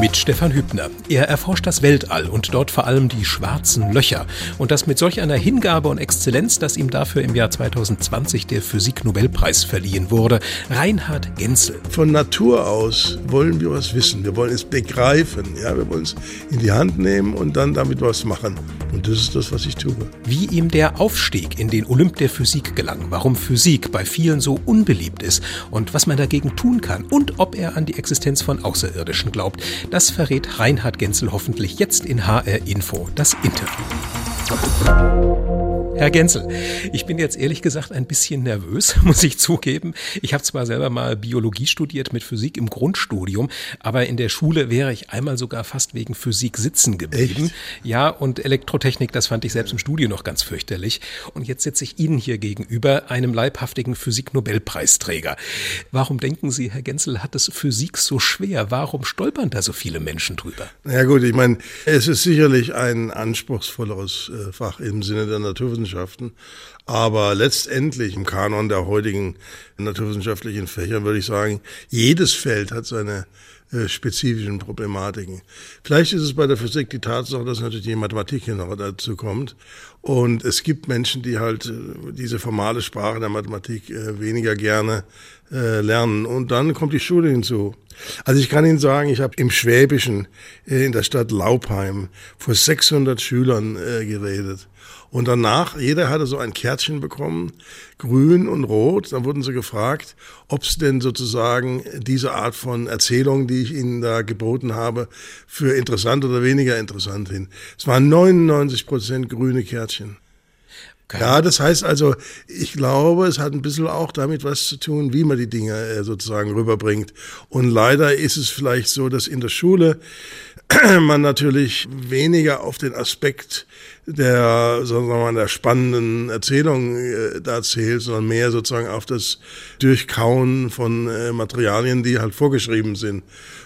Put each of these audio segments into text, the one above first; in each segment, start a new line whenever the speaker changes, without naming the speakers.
Mit Stefan Hübner. Er erforscht das Weltall und dort vor allem die schwarzen Löcher. Und das mit solch einer Hingabe und Exzellenz, dass ihm dafür im Jahr 2020 der Physik-Nobelpreis verliehen wurde. Reinhard Genzel.
Von Natur aus wollen wir was wissen. Wir wollen es begreifen. Ja, wir wollen es in die Hand nehmen und dann damit was machen. Und das ist das, was ich tue.
Wie ihm der Aufstieg in den Olymp der Physik gelang, warum Physik bei vielen so unbeliebt ist und was man dagegen tun kann und ob er an die Existenz von Außerirdischen glaubt. Das verrät Reinhard Genzel hoffentlich jetzt in HR Info, das Interview. Herr Genzel, ich bin jetzt ehrlich gesagt ein bisschen nervös, muss ich zugeben. Ich habe zwar selber mal Biologie studiert mit Physik im Grundstudium, aber in der Schule wäre ich einmal sogar fast wegen Physik sitzen geblieben.
Echt?
Ja, und Elektrotechnik, das fand ich selbst im Studium noch ganz fürchterlich. Und jetzt sitze ich Ihnen hier gegenüber, einem leibhaftigen Physik-Nobelpreisträger. Warum denken Sie, Herr Genzel, hat es Physik so schwer? Warum stolpern da so viele Menschen drüber?
Na ja gut, ich meine, es ist sicherlich ein anspruchsvolleres äh, Fach im Sinne der Naturwissenschaften. Aber letztendlich im Kanon der heutigen naturwissenschaftlichen Fächer würde ich sagen, jedes Feld hat seine äh, spezifischen Problematiken. Vielleicht ist es bei der Physik die Tatsache, dass natürlich die Mathematik hier noch dazu kommt. Und es gibt Menschen, die halt äh, diese formale Sprache der Mathematik äh, weniger gerne lernen. Und dann kommt die Schule hinzu. Also ich kann Ihnen sagen, ich habe im Schwäbischen in der Stadt Laubheim vor 600 Schülern geredet. Und danach, jeder hatte so ein Kärtchen bekommen, grün und rot. Dann wurden sie gefragt, ob es denn sozusagen diese Art von Erzählung, die ich ihnen da geboten habe, für interessant oder weniger interessant hin. Es waren 99 Prozent grüne Kärtchen. Ja, das heißt also, ich glaube, es hat ein bisschen auch damit was zu tun, wie man die Dinge äh, sozusagen rüberbringt. Und leider ist es vielleicht so, dass in der Schule man natürlich weniger auf den Aspekt der, sagen wir mal, der spannenden Erzählung äh, da zählt, sondern mehr sozusagen auf das Durchkauen von äh, Materialien, die halt vorgeschrieben sind.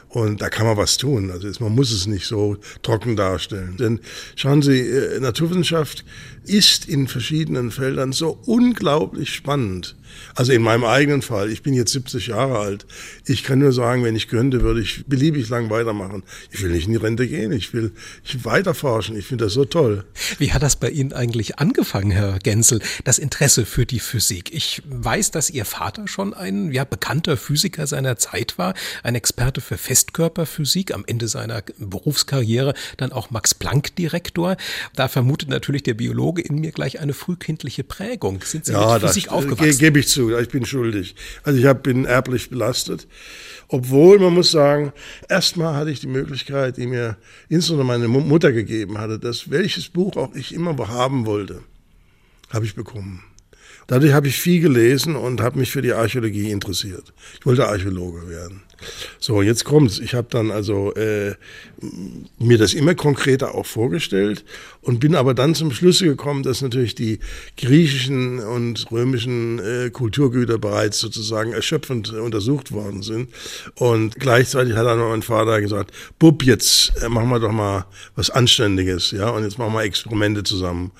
Und da kann man was tun. Also man muss es nicht so trocken darstellen. Denn schauen Sie, äh, Naturwissenschaft ist in verschiedenen Feldern so unglaublich spannend. Also in meinem eigenen Fall, ich bin jetzt 70 Jahre alt. Ich kann nur sagen, wenn ich könnte, würde ich beliebig lang weitermachen. Ich will nicht in die Rente gehen, ich will ich weiter forschen. Ich finde das so toll.
Wie hat das bei Ihnen eigentlich angefangen, Herr Genzel, das Interesse für die Physik? Ich weiß, dass Ihr Vater schon ein ja, bekannter Physiker seiner Zeit war, ein Experte für Festkörperphysik, am Ende seiner Berufskarriere dann auch Max-Planck-Direktor. Da vermutet natürlich der Biologe in mir gleich eine frühkindliche Prägung. Sind Sie
Ja,
mit
das
Physik
ge-
aufgewachsen?
gebe ich zu, ich bin schuldig. Also ich hab, bin erblich belastet. Obwohl, man muss sagen, erstmal hatte ich die Möglichkeit, die mir insbesondere meine Mu- Mutter gegeben hatte, dass welches Buch auch ich immer haben wollte, habe ich bekommen. Dadurch habe ich viel gelesen und habe mich für die Archäologie interessiert. Ich wollte Archäologe werden. So, jetzt kommt's. Ich habe dann also äh, mir das immer konkreter auch vorgestellt und bin aber dann zum Schluss gekommen, dass natürlich die griechischen und römischen äh, Kulturgüter bereits sozusagen erschöpfend untersucht worden sind. Und gleichzeitig hat dann mein Vater gesagt, Bub, jetzt äh, machen wir doch mal was Anständiges, ja, und jetzt machen wir Experimente zusammen.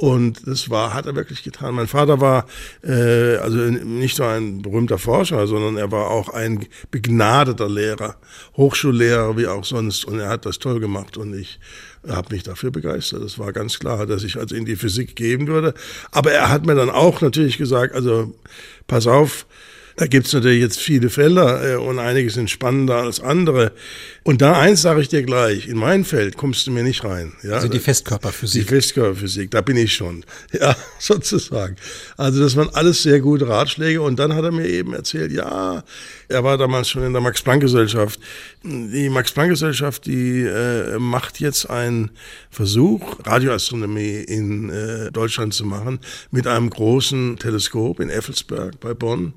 Und das war, hat er wirklich getan. Mein Vater war äh, also nicht nur ein berühmter Forscher, sondern er war auch ein begnadeter Lehrer, Hochschullehrer wie auch sonst. Und er hat das toll gemacht und ich habe mich dafür begeistert. Das war ganz klar, dass ich also in die Physik gehen würde. Aber er hat mir dann auch natürlich gesagt, also pass auf, da gibt's natürlich jetzt viele Felder äh, und einige sind spannender als andere. Und da eins sage ich dir gleich, in mein Feld kommst du mir nicht rein. Ja?
Also die
Die
Festkörperphysik.
Festkörperphysik, da bin ich schon. Ja, sozusagen. Also das waren alles sehr gute Ratschläge. Und dann hat er mir eben erzählt, ja, er war damals schon in der Max-Planck-Gesellschaft. Die Max-Planck-Gesellschaft, die äh, macht jetzt einen Versuch, Radioastronomie in äh, Deutschland zu machen, mit einem großen Teleskop in Effelsberg bei Bonn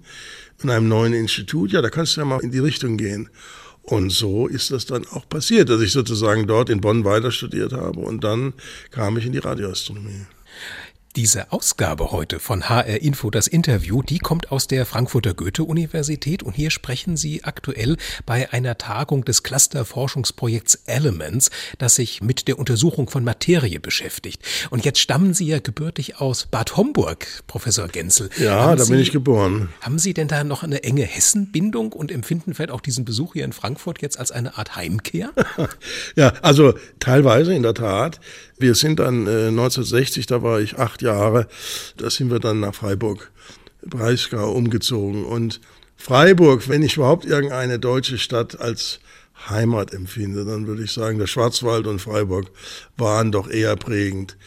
und einem neuen Institut. Ja, da kannst du ja mal in die Richtung gehen. Und so ist das dann auch passiert, dass ich sozusagen dort in Bonn weiter studiert habe und dann kam ich in die Radioastronomie.
Diese Ausgabe heute von HR Info, das Interview, die kommt aus der Frankfurter Goethe-Universität und hier sprechen Sie aktuell bei einer Tagung des Cluster-Forschungsprojekts Elements, das sich mit der Untersuchung von Materie beschäftigt. Und jetzt stammen Sie ja gebürtig aus Bad Homburg, Professor Genzel.
Ja, haben da Sie, bin ich geboren.
Haben Sie denn da noch eine enge Hessen-Bindung und empfinden vielleicht auch diesen Besuch hier in Frankfurt jetzt als eine Art Heimkehr?
ja, also teilweise in der Tat. Wir sind dann äh, 1960, da war ich acht Jahre, da sind wir dann nach Freiburg, Breisgau umgezogen. Und Freiburg, wenn ich überhaupt irgendeine deutsche Stadt als Heimat empfinde, dann würde ich sagen, der Schwarzwald und Freiburg waren doch eher prägend.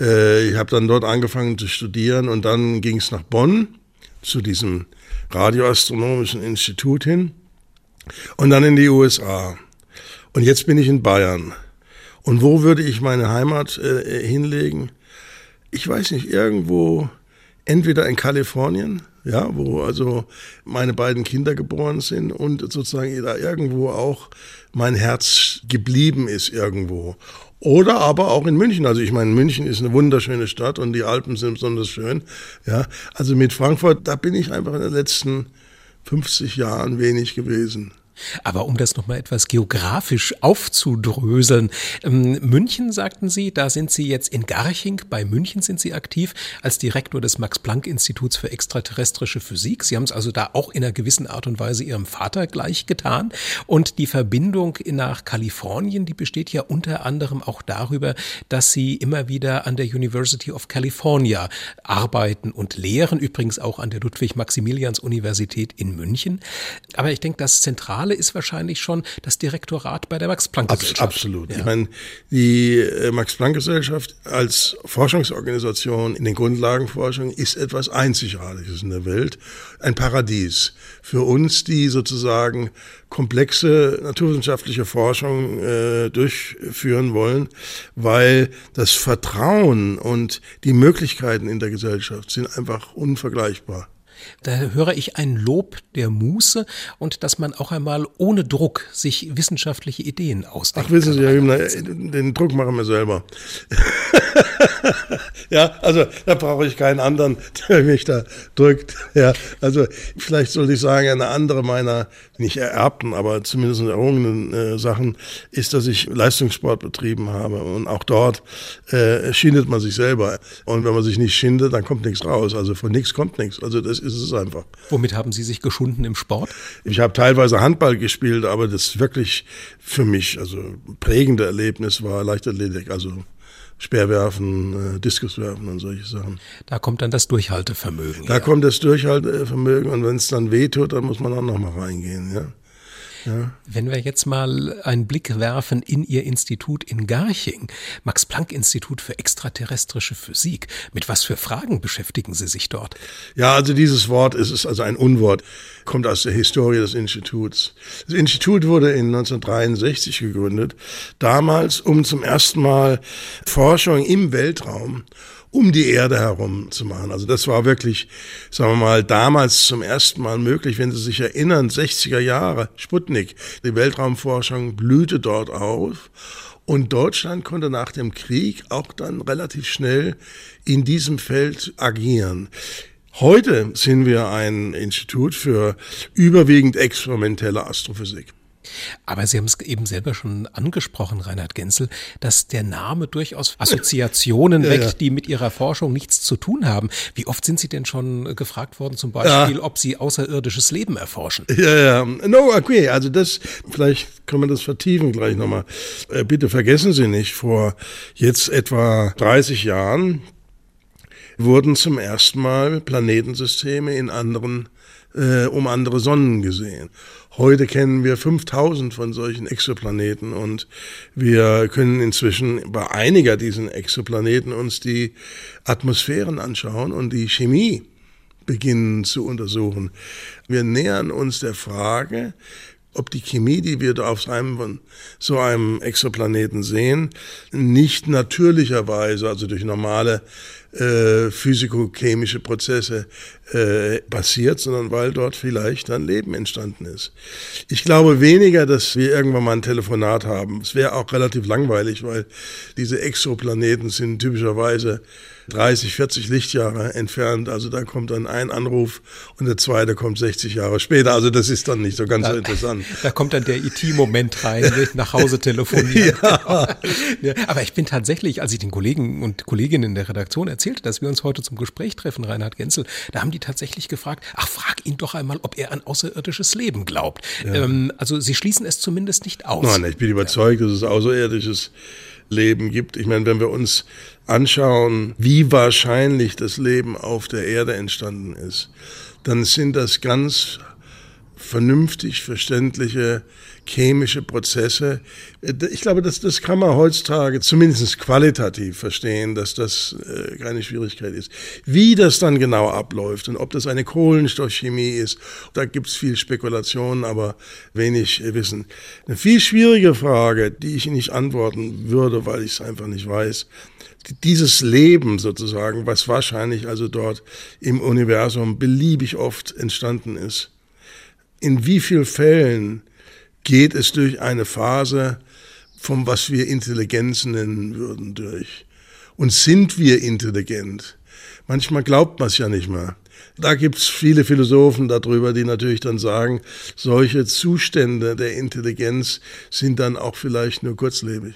Äh, ich habe dann dort angefangen zu studieren und dann ging es nach Bonn zu diesem radioastronomischen Institut hin und dann in die USA. Und jetzt bin ich in Bayern. Und wo würde ich meine Heimat äh, hinlegen? Ich weiß nicht, irgendwo, entweder in Kalifornien, ja, wo also meine beiden Kinder geboren sind und sozusagen da irgendwo auch mein Herz geblieben ist irgendwo. Oder aber auch in München. Also ich meine, München ist eine wunderschöne Stadt und die Alpen sind besonders schön. Ja, also mit Frankfurt, da bin ich einfach in den letzten 50 Jahren wenig gewesen.
Aber um das nochmal etwas geografisch aufzudröseln, ähm, München sagten Sie, da sind Sie jetzt in Garching, bei München sind Sie aktiv als Direktor des Max-Planck-Instituts für extraterrestrische Physik. Sie haben es also da auch in einer gewissen Art und Weise Ihrem Vater gleich getan. Und die Verbindung nach Kalifornien, die besteht ja unter anderem auch darüber, dass Sie immer wieder an der University of California arbeiten und lehren, übrigens auch an der Ludwig-Maximilians-Universität in München. Aber ich denke, das Zentrale Zentrale ist wahrscheinlich schon das Direktorat bei der Max-Planck-Gesellschaft.
Absolut. Ja. Ich meine, die äh, Max-Planck-Gesellschaft als Forschungsorganisation in den Grundlagenforschungen ist etwas Einzigartiges in der Welt. Ein Paradies für uns, die sozusagen komplexe naturwissenschaftliche Forschung äh, durchführen wollen, weil das Vertrauen und die Möglichkeiten in der Gesellschaft sind einfach unvergleichbar.
Da höre ich ein Lob der Muße und dass man auch einmal ohne Druck sich wissenschaftliche Ideen ausdenkt.
Ach, wissen Sie, Herr Hübner, den Druck machen wir selber. ja, also da brauche ich keinen anderen, der mich da drückt. Ja, also vielleicht sollte ich sagen, eine andere meiner nicht ererbten, aber zumindest errungenen äh, Sachen ist, dass ich Leistungssport betrieben habe und auch dort äh, schindet man sich selber und wenn man sich nicht schindet, dann kommt nichts raus. Also von nichts kommt nichts. Also das ist es einfach.
Womit haben Sie sich geschunden im Sport?
Ich habe teilweise Handball gespielt, aber das wirklich für mich also prägende Erlebnis war Leichtathletik. Also Speerwerfen, äh, Diskuswerfen und solche Sachen.
Da kommt dann das Durchhaltevermögen.
Da ja. kommt das Durchhaltevermögen und wenn es dann wehtut, dann muss man auch nochmal reingehen. Ja.
Ja. Wenn wir jetzt mal einen Blick werfen in Ihr Institut in Garching, Max-Planck-Institut für extraterrestrische Physik, mit was für Fragen beschäftigen Sie sich dort?
Ja, also dieses Wort ist, ist also ein Unwort, kommt aus der Historie des Instituts. Das Institut wurde in 1963 gegründet, damals um zum ersten Mal Forschung im Weltraum um die Erde herum zu machen. Also das war wirklich, sagen wir mal, damals zum ersten Mal möglich, wenn Sie sich erinnern, 60er Jahre, Sputnik, die Weltraumforschung blühte dort auf. Und Deutschland konnte nach dem Krieg auch dann relativ schnell in diesem Feld agieren. Heute sind wir ein Institut für überwiegend experimentelle Astrophysik.
Aber Sie haben es eben selber schon angesprochen, Reinhard Genzel, dass der Name durchaus Assoziationen weckt, ja. die mit Ihrer Forschung nichts zu tun haben. Wie oft sind Sie denn schon gefragt worden, zum Beispiel, ja. ob Sie außerirdisches Leben erforschen?
Ja, ja. No, okay. Also das, vielleicht können wir das vertiefen gleich nochmal. Äh, bitte vergessen Sie nicht, vor jetzt etwa 30 Jahren wurden zum ersten Mal Planetensysteme in anderen äh, um andere Sonnen gesehen. Heute kennen wir 5000 von solchen Exoplaneten und wir können inzwischen bei einiger diesen Exoplaneten uns die Atmosphären anschauen und die Chemie beginnen zu untersuchen. Wir nähern uns der Frage, ob die Chemie, die wir da auf einem, so einem Exoplaneten sehen, nicht natürlicherweise, also durch normale äh, physikochemische Prozesse äh, passiert, sondern weil dort vielleicht dann Leben entstanden ist. Ich glaube weniger, dass wir irgendwann mal ein Telefonat haben. Es wäre auch relativ langweilig, weil diese Exoplaneten sind typischerweise 30, 40 Lichtjahre entfernt. Also da kommt dann ein Anruf und der zweite kommt 60 Jahre später. Also das ist dann nicht so ganz
da,
so interessant.
Da kommt dann der IT-Moment rein, nach Hause telefonieren. ja. ja. Aber ich bin tatsächlich, als ich den Kollegen und Kolleginnen in der Redaktion erzählte, dass wir uns heute zum Gespräch treffen, Reinhard Genzel, da haben die tatsächlich gefragt, ach, frag ihn doch einmal, ob er an außerirdisches Leben glaubt. Ja. Ähm, also sie schließen es zumindest nicht aus.
Nein, ich bin überzeugt, dass es außerirdisches Leben gibt. Ich meine, wenn wir uns anschauen, wie wahrscheinlich das Leben auf der Erde entstanden ist, dann sind das ganz vernünftig verständliche chemische Prozesse. Ich glaube, das, das kann man heutzutage zumindest qualitativ verstehen, dass das äh, keine Schwierigkeit ist. Wie das dann genau abläuft und ob das eine Kohlenstoffchemie ist, da gibt es viel Spekulation, aber wenig Wissen. Eine viel schwierige Frage, die ich nicht antworten würde, weil ich es einfach nicht weiß. Dieses Leben sozusagen, was wahrscheinlich also dort im Universum beliebig oft entstanden ist, in wie vielen Fällen geht es durch eine Phase vom, was wir Intelligenz nennen würden, durch. Und sind wir intelligent? Manchmal glaubt man es ja nicht mehr. Da gibt es viele Philosophen darüber, die natürlich dann sagen, solche Zustände der Intelligenz sind dann auch vielleicht nur kurzlebig.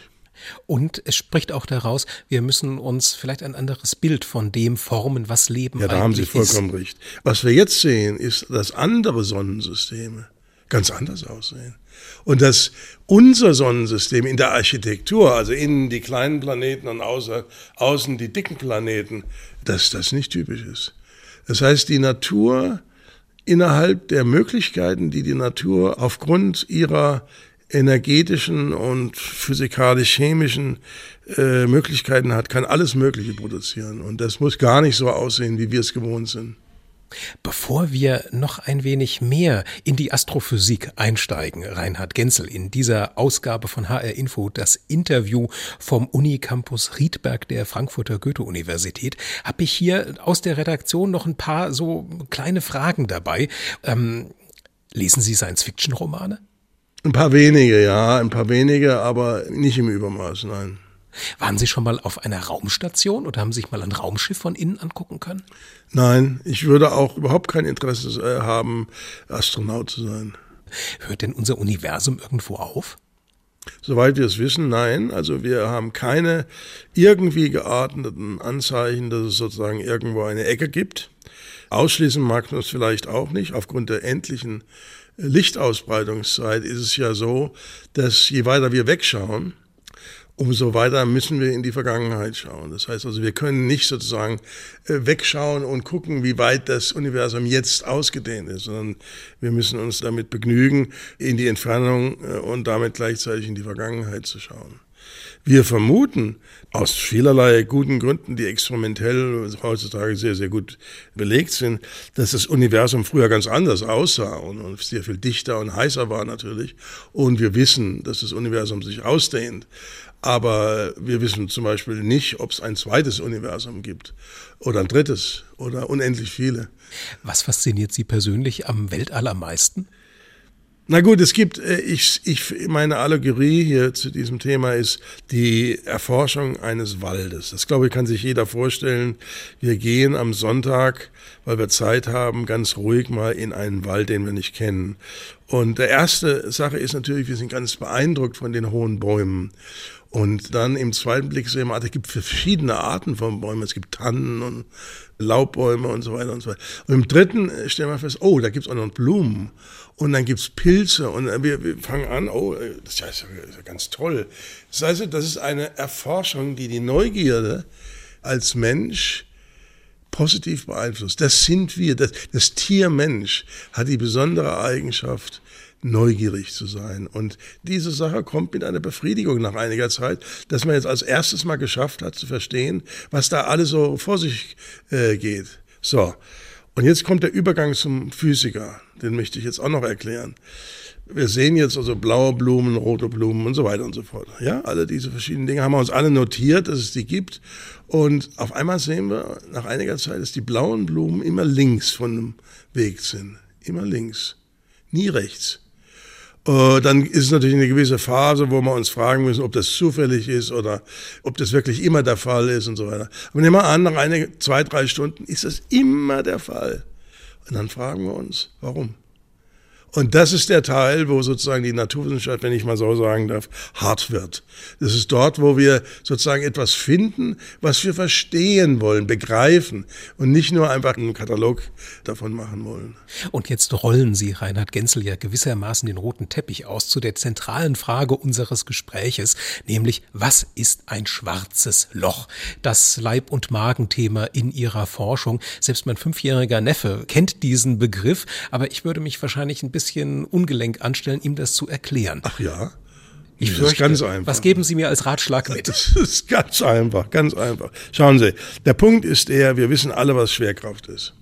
Und es spricht auch daraus, wir müssen uns vielleicht ein anderes Bild von dem formen, was Leben
ist. Ja, da haben Sie vollkommen ist. recht. Was wir jetzt sehen, ist, dass andere Sonnensysteme ganz anders aussehen. Und dass unser Sonnensystem in der Architektur, also innen die kleinen Planeten und außen die dicken Planeten, dass das nicht typisch ist. Das heißt, die Natur innerhalb der Möglichkeiten, die die Natur aufgrund ihrer energetischen und physikalisch-chemischen äh, Möglichkeiten hat, kann alles Mögliche produzieren. Und das muss gar nicht so aussehen, wie wir es gewohnt sind.
Bevor wir noch ein wenig mehr in die Astrophysik einsteigen, Reinhard Genzel, in dieser Ausgabe von HR Info, das Interview vom Unicampus Riedberg der Frankfurter Goethe-Universität, habe ich hier aus der Redaktion noch ein paar so kleine Fragen dabei. Ähm, lesen Sie Science-Fiction-Romane?
Ein paar wenige, ja, ein paar wenige, aber nicht im Übermaß, nein.
Waren Sie schon mal auf einer Raumstation oder haben Sie sich mal ein Raumschiff von innen angucken können?
Nein, ich würde auch überhaupt kein Interesse äh, haben, Astronaut zu sein.
Hört denn unser Universum irgendwo auf?
Soweit wir es wissen, nein. Also wir haben keine irgendwie gearteten Anzeichen, dass es sozusagen irgendwo eine Ecke gibt. Ausschließen mag man es vielleicht auch nicht. Aufgrund der endlichen Lichtausbreitungszeit ist es ja so, dass je weiter wir wegschauen, umso weiter müssen wir in die Vergangenheit schauen. Das heißt also, wir können nicht sozusagen äh, wegschauen und gucken, wie weit das Universum jetzt ausgedehnt ist, sondern wir müssen uns damit begnügen, in die Entfernung äh, und damit gleichzeitig in die Vergangenheit zu schauen. Wir vermuten aus vielerlei guten Gründen, die experimentell heutzutage sehr, sehr gut belegt sind, dass das Universum früher ganz anders aussah und, sehr viel dichter und heißer war natürlich. Und wir wissen, dass das Universum sich ausdehnt. Aber wir wissen zum Beispiel nicht, ob es ein zweites Universum gibt oder ein drittes oder unendlich viele.
Was fasziniert Sie persönlich am Weltall am meisten?
Na gut, es gibt, äh, ich, ich, meine Allegorie hier zu diesem Thema ist die Erforschung eines Waldes. Das glaube ich, kann sich jeder vorstellen. Wir gehen am Sonntag, weil wir Zeit haben, ganz ruhig mal in einen Wald, den wir nicht kennen. Und der erste Sache ist natürlich, wir sind ganz beeindruckt von den hohen Bäumen. Und dann im zweiten Blick sehen wir, es gibt verschiedene Arten von Bäumen. Es gibt Tannen und Laubbäume und so weiter und so weiter. Und im dritten äh, stellen wir fest, oh, da gibt es auch noch Blumen. Und dann gibt es Pilze. Und wir, wir, fangen an, oh, äh, das ist ja, ist ja ganz toll. Das heißt, das ist eine Erforschung, die die Neugierde als Mensch positiv beeinflusst. Das sind wir. Das, das Tier Mensch hat die besondere Eigenschaft, neugierig zu sein. Und diese Sache kommt mit einer Befriedigung nach einiger Zeit, dass man jetzt als erstes mal geschafft hat zu verstehen, was da alles so vor sich äh, geht. So. Und jetzt kommt der Übergang zum Physiker. Den möchte ich jetzt auch noch erklären. Wir sehen jetzt also blaue Blumen, rote Blumen und so weiter und so fort. Ja, alle diese verschiedenen Dinge haben wir uns alle notiert, dass es die gibt. Und auf einmal sehen wir nach einiger Zeit, dass die blauen Blumen immer links von dem Weg sind. Immer links. Nie rechts. Äh, dann ist es natürlich eine gewisse Phase, wo wir uns fragen müssen, ob das zufällig ist oder ob das wirklich immer der Fall ist und so weiter. Aber nehmen wir an, nach eine, zwei, drei Stunden ist das immer der Fall. Und dann fragen wir uns, warum? Und das ist der Teil, wo sozusagen die Naturwissenschaft, wenn ich mal so sagen darf, hart wird. Das ist dort, wo wir sozusagen etwas finden, was wir verstehen wollen, begreifen und nicht nur einfach einen Katalog davon machen wollen.
Und jetzt rollen Sie, Reinhard Genzel, ja gewissermaßen den roten Teppich aus zu der zentralen Frage unseres Gespräches, nämlich was ist ein schwarzes Loch? Das Leib- und Magenthema in Ihrer Forschung. Selbst mein fünfjähriger Neffe kennt diesen Begriff, aber ich würde mich wahrscheinlich ein bisschen bisschen ungelenk anstellen, ihm das zu erklären.
Ach ja.
Ich das fürchte, ist ganz einfach. Was geben Sie mir als Ratschlag mit?
Das ist ganz einfach, ganz einfach. Schauen Sie, der Punkt ist der, wir wissen alle, was Schwerkraft ist.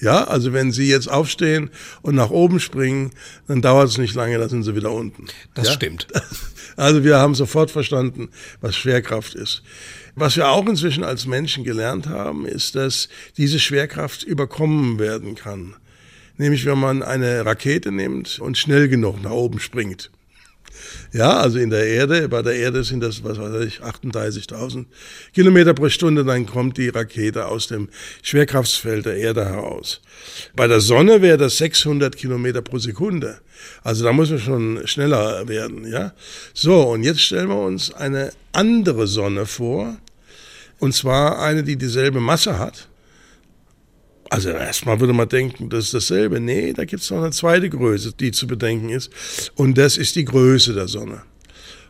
Ja, also wenn Sie jetzt aufstehen und nach oben springen, dann dauert es nicht lange, dann sind Sie wieder unten.
Das
ja?
stimmt.
Also wir haben sofort verstanden, was Schwerkraft ist. Was wir auch inzwischen als Menschen gelernt haben, ist, dass diese Schwerkraft überkommen werden kann nämlich wenn man eine Rakete nimmt und schnell genug nach oben springt. Ja, also in der Erde, bei der Erde sind das, was weiß ich, 38.000 Kilometer pro Stunde, dann kommt die Rakete aus dem Schwerkraftsfeld der Erde heraus. Bei der Sonne wäre das 600 Kilometer pro Sekunde. Also da muss man schon schneller werden, ja. So, und jetzt stellen wir uns eine andere Sonne vor, und zwar eine, die dieselbe Masse hat, also erstmal würde man denken, das ist dasselbe. Nee, da gibt es noch eine zweite Größe, die zu bedenken ist. Und das ist die Größe der Sonne.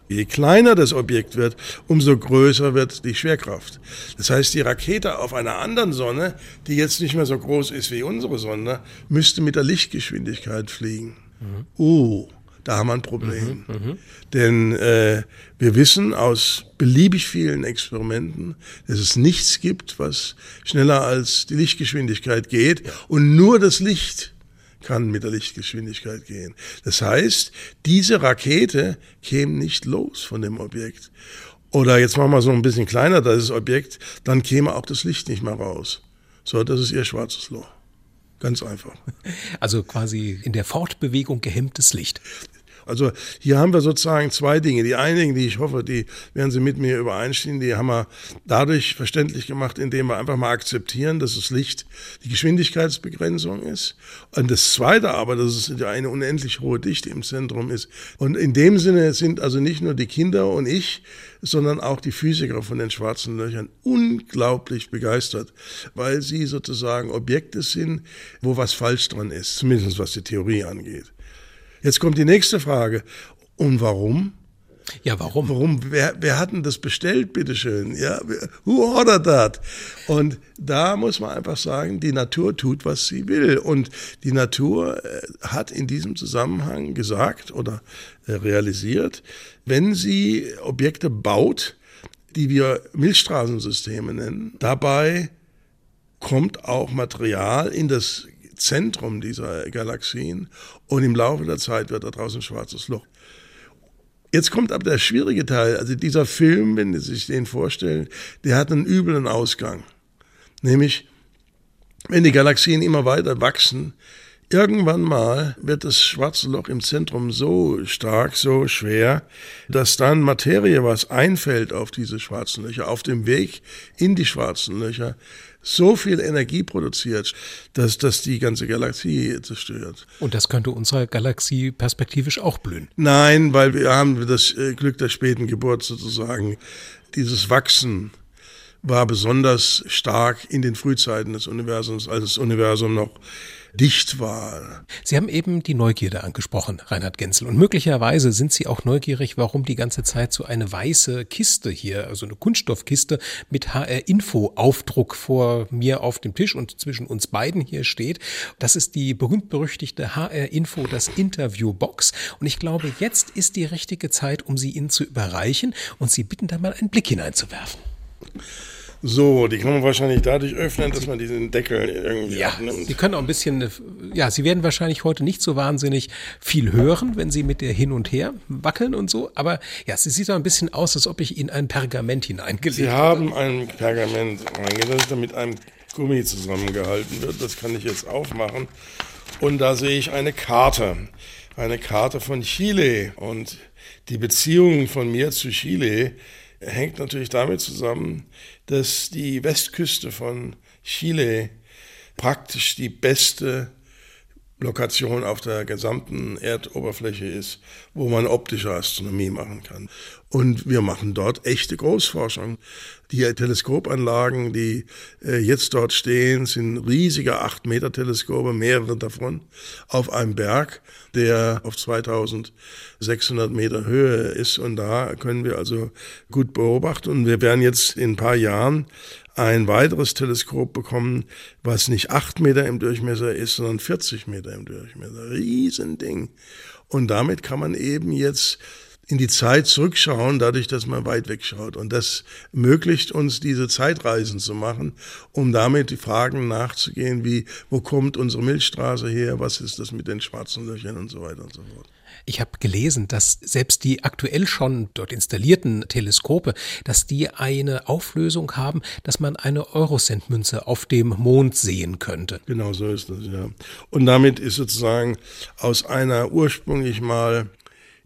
Je kleiner das Objekt wird, umso größer wird die Schwerkraft. Das heißt, die Rakete auf einer anderen Sonne, die jetzt nicht mehr so groß ist wie unsere Sonne, müsste mit der Lichtgeschwindigkeit fliegen. Mhm. Uh, da haben wir ein Problem. Mhm, mhm, Denn äh, wir wissen aus beliebig vielen Experimenten, dass es nichts gibt, was schneller als die Lichtgeschwindigkeit geht. Und nur das Licht kann mit der Lichtgeschwindigkeit gehen. Das heißt, diese Rakete käme nicht los von dem Objekt. Oder jetzt machen wir so ein bisschen kleiner das Objekt, dann käme auch das Licht nicht mehr raus. So, das ist ihr schwarzes Loch. Ganz einfach.
Also quasi in der Fortbewegung gehemmtes Licht.
Also hier haben wir sozusagen zwei Dinge. Die eine, die ich hoffe, die werden Sie mit mir übereinstimmen, die haben wir dadurch verständlich gemacht, indem wir einfach mal akzeptieren, dass das Licht die Geschwindigkeitsbegrenzung ist. Und das zweite aber, dass es eine unendlich hohe Dichte im Zentrum ist. Und in dem Sinne sind also nicht nur die Kinder und ich, sondern auch die Physiker von den schwarzen Löchern unglaublich begeistert, weil sie sozusagen Objekte sind, wo was falsch dran ist, zumindest was die Theorie angeht. Jetzt kommt die nächste Frage. Und warum?
Ja, warum?
Warum? Wer, wer hat denn das bestellt, bitteschön? Ja, who ordered that? Und da muss man einfach sagen, die Natur tut, was sie will. Und die Natur äh, hat in diesem Zusammenhang gesagt oder äh, realisiert, wenn sie Objekte baut, die wir Milchstraßensysteme nennen, dabei kommt auch Material in das Zentrum dieser Galaxien und im Laufe der Zeit wird da draußen ein schwarzes Loch. Jetzt kommt aber der schwierige Teil. Also dieser Film, wenn Sie sich den vorstellen, der hat einen üblen Ausgang. Nämlich, wenn die Galaxien immer weiter wachsen, irgendwann mal wird das schwarze Loch im Zentrum so stark, so schwer, dass dann Materie, was einfällt auf diese schwarzen Löcher, auf dem Weg in die schwarzen Löcher, so viel Energie produziert, dass das die ganze Galaxie zerstört.
Und das könnte unserer Galaxie perspektivisch auch blühen.
Nein, weil wir haben das äh, Glück der späten Geburt sozusagen. Dieses Wachsen war besonders stark in den Frühzeiten des Universums, als das Universum noch dicht war.
Sie haben eben die Neugierde angesprochen, Reinhard Genzel. Und möglicherweise sind Sie auch neugierig, warum die ganze Zeit so eine weiße Kiste hier, also eine Kunststoffkiste mit HR-Info-Aufdruck vor mir auf dem Tisch und zwischen uns beiden hier steht. Das ist die berühmt-berüchtigte HR-Info, das Interview-Box. Und ich glaube, jetzt ist die richtige Zeit, um sie Ihnen zu überreichen und Sie bitten, da mal einen Blick hineinzuwerfen.
So, die kann man wahrscheinlich dadurch öffnen, dass man diesen Deckel irgendwie
ja, abnimmt. Sie können auch ein bisschen, ja, Sie werden wahrscheinlich heute nicht so wahnsinnig viel hören, wenn Sie mit der hin und her wackeln und so. Aber ja, sie sieht auch ein bisschen aus, als ob ich Ihnen ein Pergament hineingelegt
habe. Sie haben ein Pergament reingelegt, das mit einem Gummi zusammengehalten wird. Das kann ich jetzt aufmachen. Und da sehe ich eine Karte, eine Karte von Chile. Und die Beziehung von mir zu Chile hängt natürlich damit zusammen, dass die Westküste von Chile praktisch die beste Lokation auf der gesamten Erdoberfläche ist, wo man optische Astronomie machen kann. Und wir machen dort echte Großforschung. Die Teleskopanlagen, die äh, jetzt dort stehen, sind riesige 8-Meter-Teleskope, mehrere davon, auf einem Berg, der auf 2600 Meter Höhe ist. Und da können wir also gut beobachten. Und wir werden jetzt in ein paar Jahren ein weiteres Teleskop bekommen, was nicht acht Meter im Durchmesser ist, sondern 40 Meter im Durchmesser. Riesending. Und damit kann man eben jetzt in die Zeit zurückschauen, dadurch, dass man weit wegschaut. Und das ermöglicht uns, diese Zeitreisen zu machen, um damit die Fragen nachzugehen, wie, wo kommt unsere Milchstraße her, was ist das mit den schwarzen Löchern und so weiter und so fort.
Ich habe gelesen, dass selbst die aktuell schon dort installierten Teleskope, dass die eine Auflösung haben, dass man eine Eurocent-Münze auf dem Mond sehen könnte.
Genau so ist das, ja. Und damit ist sozusagen aus einer ursprünglich mal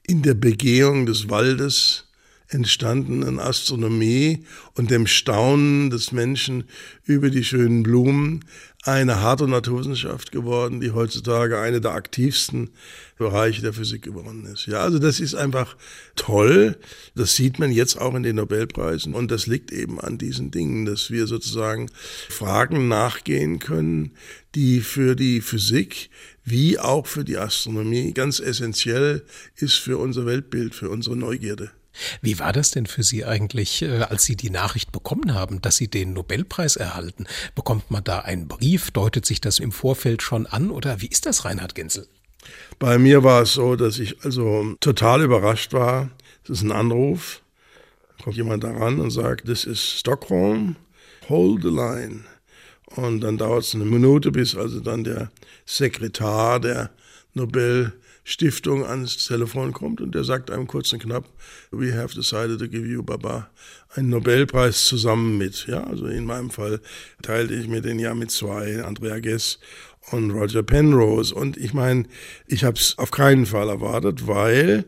in der Begehung des Waldes entstandenen Astronomie und dem Staunen des Menschen über die schönen Blumen eine harte Naturwissenschaft geworden, die heutzutage eine der aktivsten Bereiche der Physik geworden ist. Ja, also das ist einfach toll. Das sieht man jetzt auch in den Nobelpreisen. Und das liegt eben an diesen Dingen, dass wir sozusagen Fragen nachgehen können, die für die Physik wie auch für die Astronomie ganz essentiell ist für unser Weltbild, für unsere Neugierde.
Wie war das denn für Sie eigentlich, äh, als Sie die Nachricht bekommen haben, dass Sie den Nobelpreis erhalten? Bekommt man da einen Brief? Deutet sich das im Vorfeld schon an? Oder wie ist das, Reinhard Genzel?
Bei mir war es so, dass ich also total überrascht war. Es ist ein Anruf. Da kommt jemand daran und sagt, das ist Stockholm, hold the line. Und dann dauert es eine Minute, bis also dann der Sekretär der Nobel Stiftung ans Telefon kommt und der sagt einem kurz und knapp, we have decided to give you, Baba, einen Nobelpreis zusammen mit. Ja, also in meinem Fall teilte ich mir den ja mit zwei, Andrea Gess und Roger Penrose. Und ich meine, ich habe es auf keinen Fall erwartet, weil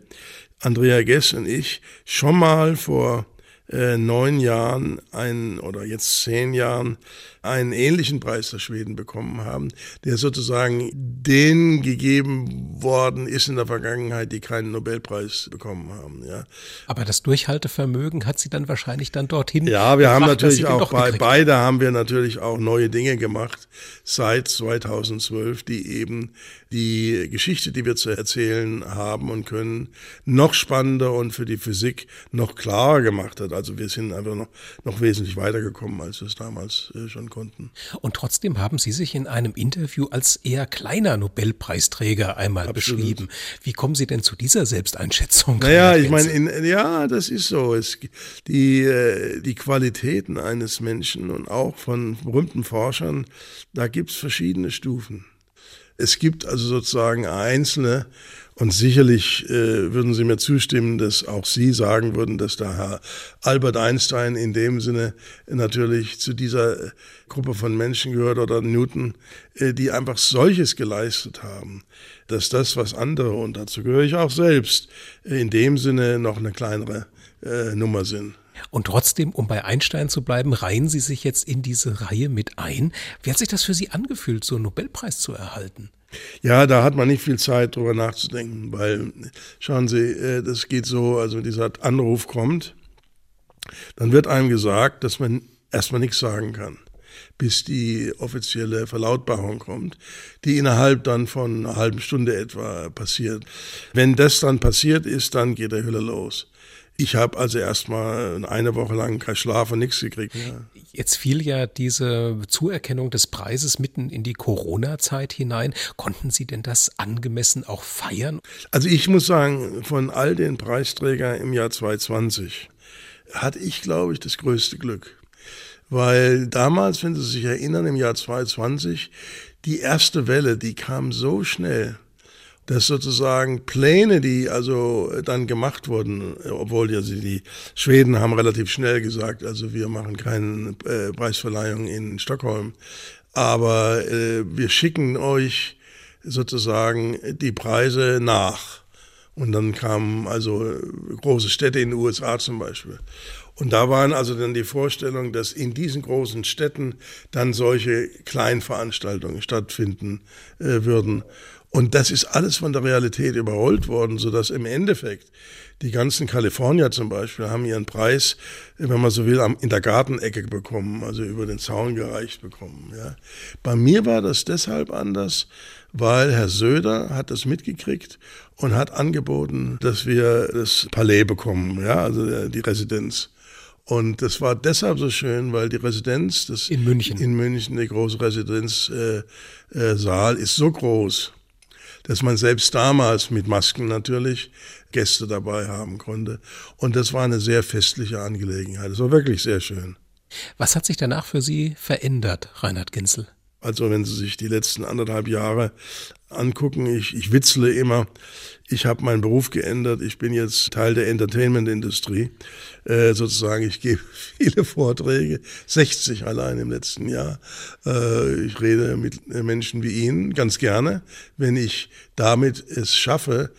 Andrea Gess und ich schon mal vor äh, neun Jahren ein oder jetzt zehn Jahren einen ähnlichen Preis der Schweden bekommen haben, der sozusagen denen gegeben worden ist in der Vergangenheit, die keinen Nobelpreis bekommen haben. Ja.
Aber das Durchhaltevermögen hat sie dann wahrscheinlich dann dorthin.
Ja, wir haben natürlich auch bei beide haben wir natürlich auch neue Dinge gemacht seit 2012, die eben die Geschichte, die wir zu erzählen haben und können, noch spannender und für die Physik noch klarer gemacht hat. Also wir sind einfach noch, noch wesentlich weitergekommen, als wir es damals äh, schon konnten.
Und trotzdem haben Sie sich in einem Interview als eher kleiner Nobelpreisträger einmal Absolut. beschrieben. Wie kommen Sie denn zu dieser Selbsteinschätzung?
Naja, ich meine, ja, das ist so. Es, die, äh, die Qualitäten eines Menschen und auch von berühmten Forschern, da gibt es verschiedene Stufen. Es gibt also sozusagen einzelne und sicherlich äh, würden Sie mir zustimmen, dass auch Sie sagen würden, dass der Herr Albert Einstein in dem Sinne natürlich zu dieser Gruppe von Menschen gehört oder Newton, äh, die einfach solches geleistet haben, dass das, was andere, und dazu gehöre ich auch selbst, äh, in dem Sinne noch eine kleinere äh, Nummer sind.
Und trotzdem, um bei Einstein zu bleiben, reihen Sie sich jetzt in diese Reihe mit ein. Wie hat sich das für Sie angefühlt, so einen Nobelpreis zu erhalten?
Ja, da hat man nicht viel Zeit, drüber nachzudenken, weil, schauen Sie, äh, das geht so, also dieser Anruf kommt, dann wird einem gesagt, dass man erstmal nichts sagen kann, bis die offizielle Verlautbarung kommt, die innerhalb dann von einer halben Stunde etwa passiert. Wenn das dann passiert ist, dann geht der Hülle los. Ich habe also erstmal eine Woche lang kein Schlaf und nichts gekriegt. Ja.
Jetzt fiel ja diese Zuerkennung des Preises mitten in die Corona-Zeit hinein. Konnten Sie denn das angemessen auch feiern?
Also ich muss sagen, von all den Preisträgern im Jahr 2020 hatte ich, glaube ich, das größte Glück. Weil damals, wenn Sie sich erinnern, im Jahr 2020, die erste Welle, die kam so schnell dass sozusagen Pläne, die also dann gemacht wurden, obwohl ja sie die Schweden haben relativ schnell gesagt, also wir machen keine äh, Preisverleihung in Stockholm, aber äh, wir schicken euch sozusagen die Preise nach. Und dann kamen also große Städte in den USA zum Beispiel. Und da waren also dann die Vorstellungen, dass in diesen großen Städten dann solche Kleinveranstaltungen stattfinden äh, würden. Und das ist alles von der Realität überholt worden, sodass im Endeffekt die ganzen Kalifornier zum Beispiel haben ihren Preis, wenn man so will, in der Gartenecke bekommen, also über den Zaun gereicht bekommen. Ja. Bei mir war das deshalb anders, weil Herr Söder hat das mitgekriegt und hat angeboten, dass wir das Palais bekommen, ja, also die Residenz. Und das war deshalb so schön, weil die Residenz, das
in München,
in München, der große Residenzsaal, äh, äh, ist so groß, dass man selbst damals mit Masken natürlich Gäste dabei haben konnte. Und das war eine sehr festliche Angelegenheit. Das war wirklich sehr schön.
Was hat sich danach für Sie verändert, Reinhard Ginzel?
Also wenn Sie sich die letzten anderthalb Jahre angucken, ich, ich witzle immer, ich habe meinen Beruf geändert, ich bin jetzt Teil der Entertainment-Industrie, äh, sozusagen, ich gebe viele Vorträge, 60 allein im letzten Jahr. Äh, ich rede mit Menschen wie Ihnen ganz gerne, wenn ich damit es schaffe,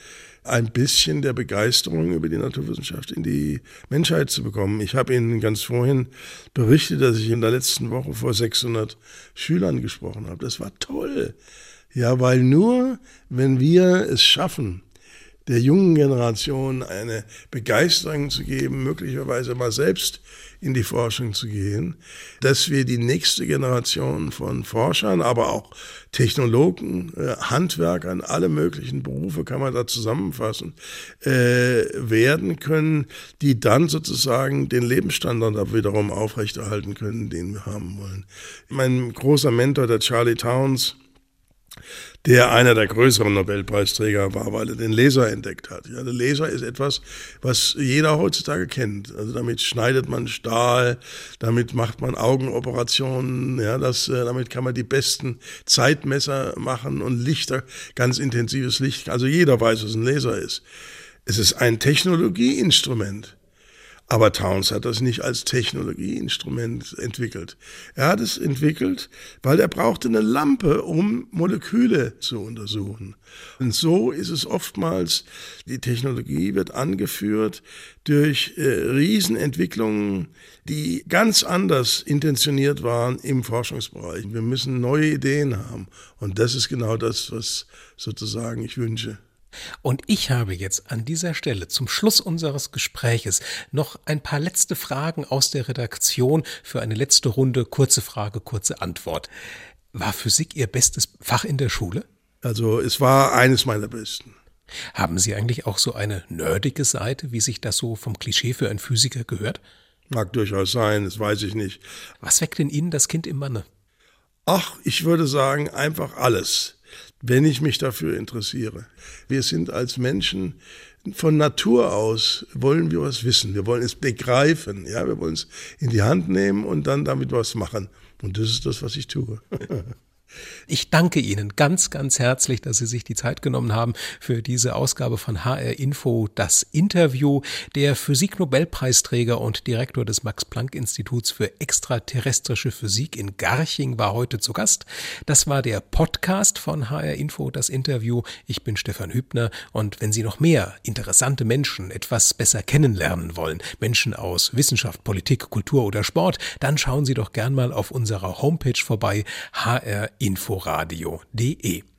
ein bisschen der Begeisterung über die Naturwissenschaft in die Menschheit zu bekommen. Ich habe Ihnen ganz vorhin berichtet, dass ich in der letzten Woche vor 600 Schülern gesprochen habe. Das war toll. Ja, weil nur wenn wir es schaffen, der jungen Generation eine Begeisterung zu geben, möglicherweise mal selbst in die Forschung zu gehen, dass wir die nächste Generation von Forschern, aber auch Technologen, äh, Handwerkern, alle möglichen Berufe kann man da zusammenfassen, äh, werden können, die dann sozusagen den Lebensstandard wiederum aufrechterhalten können, den wir haben wollen. Mein großer Mentor, der Charlie Towns, der einer der größeren Nobelpreisträger war, weil er den Laser entdeckt hat. Ja, der Laser ist etwas, was jeder heutzutage kennt. Also damit schneidet man Stahl, damit macht man Augenoperationen, ja, das, äh, damit kann man die besten Zeitmesser machen und Lichter, ganz intensives Licht. Also jeder weiß, was ein Laser ist. Es ist ein Technologieinstrument. Aber Towns hat das nicht als Technologieinstrument entwickelt. Er hat es entwickelt, weil er brauchte eine Lampe, um Moleküle zu untersuchen. Und so ist es oftmals, die Technologie wird angeführt durch äh, Riesenentwicklungen, die ganz anders intentioniert waren im Forschungsbereich. Wir müssen neue Ideen haben. Und das ist genau das, was sozusagen ich wünsche.
Und ich habe jetzt an dieser Stelle zum Schluss unseres Gespräches noch ein paar letzte Fragen aus der Redaktion für eine letzte Runde kurze Frage, kurze Antwort. War Physik Ihr bestes Fach in der Schule?
Also es war eines meiner besten.
Haben Sie eigentlich auch so eine nerdige Seite, wie sich das so vom Klischee für einen Physiker gehört?
Mag durchaus sein, das weiß ich nicht.
Was weckt in Ihnen das Kind im Manne?
Ach, ich würde sagen, einfach alles wenn ich mich dafür interessiere. Wir sind als Menschen von Natur aus wollen wir was wissen. Wir wollen es begreifen. Ja, wir wollen es in die Hand nehmen und dann damit was machen. Und das ist das, was ich tue.
Ich danke Ihnen ganz, ganz herzlich, dass Sie sich die Zeit genommen haben für diese Ausgabe von HR Info, das Interview. Der Physiknobelpreisträger und Direktor des Max-Planck-Instituts für extraterrestrische Physik in Garching war heute zu Gast. Das war der Podcast von HR Info, das Interview. Ich bin Stefan Hübner und wenn Sie noch mehr interessante Menschen etwas besser kennenlernen wollen, Menschen aus Wissenschaft, Politik, Kultur oder Sport, dann schauen Sie doch gern mal auf unserer Homepage vorbei, hr inforadio.de.